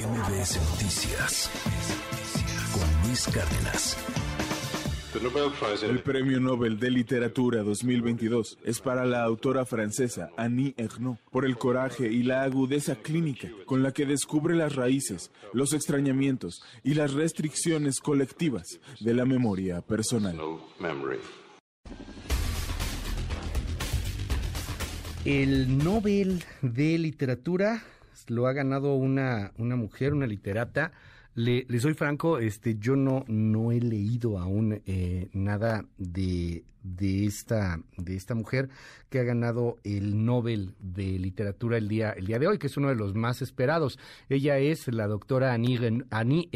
MBS Noticias con Luis Cárdenas. El Premio Nobel de Literatura 2022 es para la autora francesa Annie Ernaux por el coraje y la agudeza clínica con la que descubre las raíces, los extrañamientos y las restricciones colectivas de la memoria personal. El Nobel de Literatura lo ha ganado una, una mujer, una literata. Le, soy franco, este, yo no, no he leído aún eh, nada de, de, esta, de esta mujer que ha ganado el Nobel de Literatura el día, el día de hoy, que es uno de los más esperados. Ella es la doctora Annie, Annie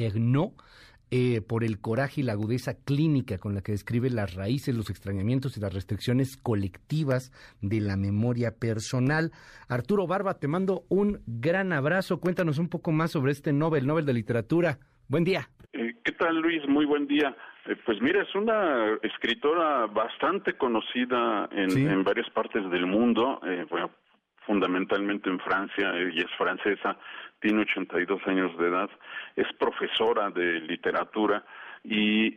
eh, por el coraje y la agudeza clínica con la que describe las raíces, los extrañamientos y las restricciones colectivas de la memoria personal. Arturo Barba, te mando un gran abrazo. Cuéntanos un poco más sobre este Nobel, Nobel de Literatura. Buen día. Eh, ¿Qué tal, Luis? Muy buen día. Eh, pues mira, es una escritora bastante conocida en, varias partes del mundo. bueno, fundamentalmente en Francia, ella es francesa, tiene 82 años de edad, es profesora de literatura y,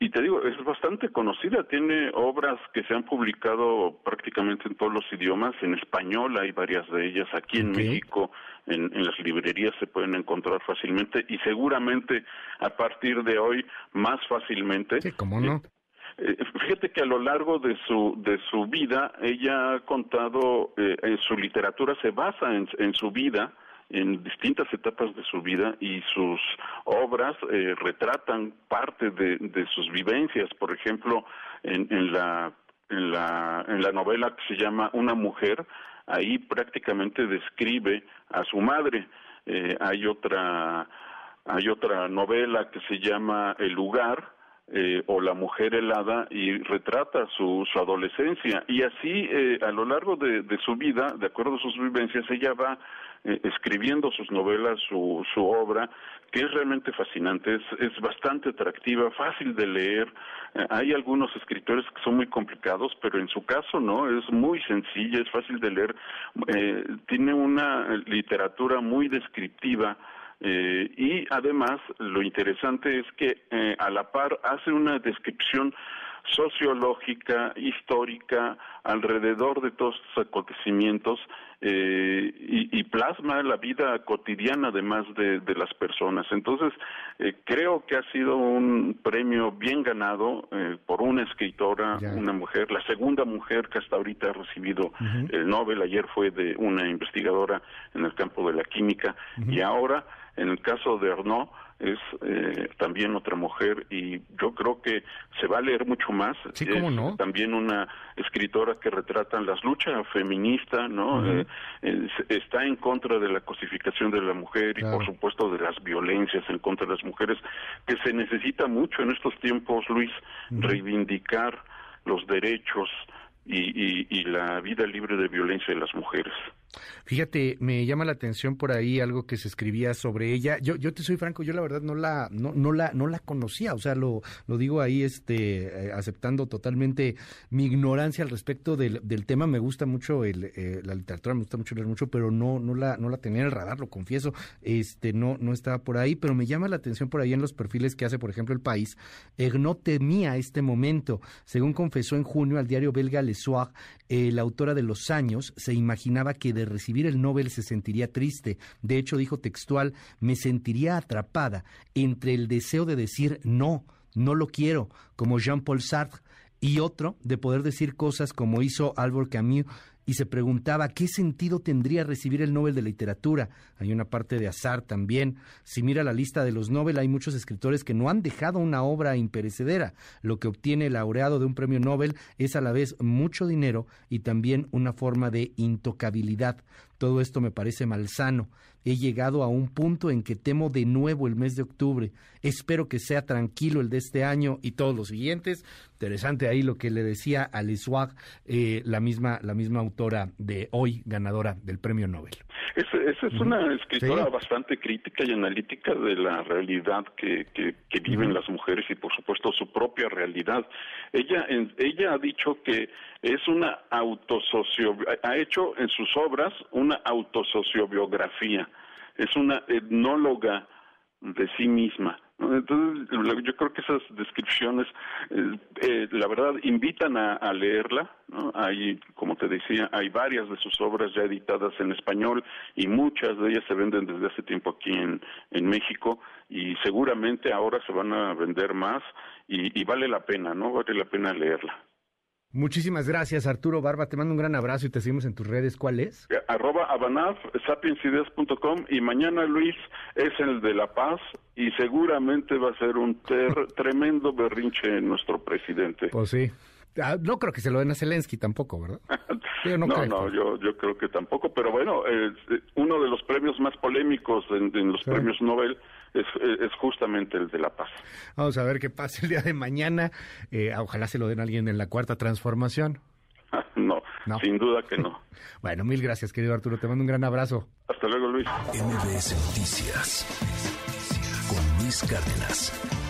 y, te digo, es bastante conocida, tiene obras que se han publicado prácticamente en todos los idiomas, en español hay varias de ellas, aquí en México en, en, las librerías se pueden encontrar fácilmente y seguramente a partir de hoy más fácilmente. Sí, ¿cómo no? Eh, fíjate que a lo largo de su de su vida ella ha contado eh, en su literatura se basa en, en su vida en distintas etapas de su vida y sus obras eh, retratan parte de, de, sus vivencias. Por ejemplo, en, en, la, en, la, en la novela que se llama Una mujer, ahí prácticamente describe a su madre. Eh, hay otra hay otra novela que se llama El lugar, eh, o La mujer helada y retrata su, su adolescencia. Y así, eh, a lo largo de, de, su vida, de acuerdo a sus vivencias, ella va eh, escribiendo sus novelas, su, su obra, que es realmente fascinante, es, es bastante atractiva, fácil de leer. hay algunos escritores que son muy complicados, pero en su caso no, es muy sencilla, es fácil de leer, tiene una literatura muy descriptiva, eh, y además, lo interesante es que eh, a la par hace una descripción sociológica, histórica, alrededor de todos estos acontecimientos eh, y, plasma la vida cotidiana además de, de las personas. Entonces, eh, creo que ha sido un premio bien ganado eh, por una escritora, una mujer, la segunda mujer que hasta ahorita ha recibido el Nobel. Ayer fue de una investigadora en el campo de la química y ahora, en el caso de Arnaud, es eh, también otra mujer y yo creo que se va a leer mucho más. Sí, ¿cómo no? También una escritora que retrata las luchas feministas, ¿no? Eh, está en contra de la cosificación de la mujer y por supuesto de las violencias en contra de las mujeres, que se necesita mucho en estos tiempos, Luis, reivindicar los derechos y, y la vida libre de violencia de las mujeres. Fíjate, me llama la atención por ahí algo que se escribía sobre ella. Yo, yo te soy franco, yo la verdad no la, no, la, no la conocía. O sea, lo, lo digo ahí, este, eh, aceptando totalmente mi ignorancia al respecto del, del tema. Me gusta mucho el, eh, la literatura, me gusta mucho leer mucho, pero no, no la, no la tenía en el radar, lo confieso. Este, no, no estaba por ahí, pero me llama la atención por ahí en los perfiles que hace, por ejemplo, el país. no temía este momento. Según confesó en junio al diario belga Le Soir, eh, la autora de Los Años se imaginaba que de recibir el Nobel se sentiría triste. De hecho, dijo textual, me sentiría atrapada entre el deseo de decir no, no lo quiero, como Jean-Paul Sartre, y otro de poder decir cosas como hizo Albert Camus y se preguntaba qué sentido tendría recibir el Nobel de Literatura. Hay una parte de azar también. Si mira la lista de los Nobel, hay muchos escritores que no han dejado una obra imperecedera. Lo que obtiene el laureado de un premio Nobel es a la vez mucho dinero y también una forma de intocabilidad. Todo esto me parece malsano. He llegado a un punto en que temo de nuevo el mes de octubre. Espero que sea tranquilo el de este año y todos los siguientes. Interesante ahí lo que le decía a Liswag, eh, la misma la misma autora de hoy ganadora del Premio Nobel. Esa es una escritora bastante crítica y analítica de la realidad que, que, viven las mujeres y por supuesto su propia realidad. Ella ella ha dicho que es una autosocio ha hecho en sus obras una autosociobiografía es una etnóloga de sí misma. Entonces, yo creo que esas descripciones, eh, eh, la verdad, invitan a, leerla. ¿no? Hay, como te decía, hay varias de sus obras ya editadas en español y muchas de ellas se venden desde hace tiempo aquí en, en México y seguramente ahora se van a vender más y, y vale la pena, ¿no? Vale la pena leerla. Muchísimas gracias, Arturo Barba. Te mando un gran abrazo y te seguimos en tus redes. ¿Cuál es? Eh, arroba abanaf, sapiensideas.com y mañana, Luis, es el de La Paz y seguramente va a ser un tremendo berrinche nuestro presidente. Pues sí. Ah, no creo que se lo den a Zelensky tampoco, ¿verdad? no, no, yo, yo creo que tampoco, pero bueno, eh, uno de los premios más polémicos en, los premios Nobel es, es, justamente el de la paz. Vamos a ver qué pasa el día de mañana. Eh, ojalá se lo den a alguien en la cuarta transformación. no, sin duda que no. bueno, mil gracias, querido Arturo. Te mando un gran abrazo. Hasta luego, Luis. MBS Noticias con Luis Cárdenas.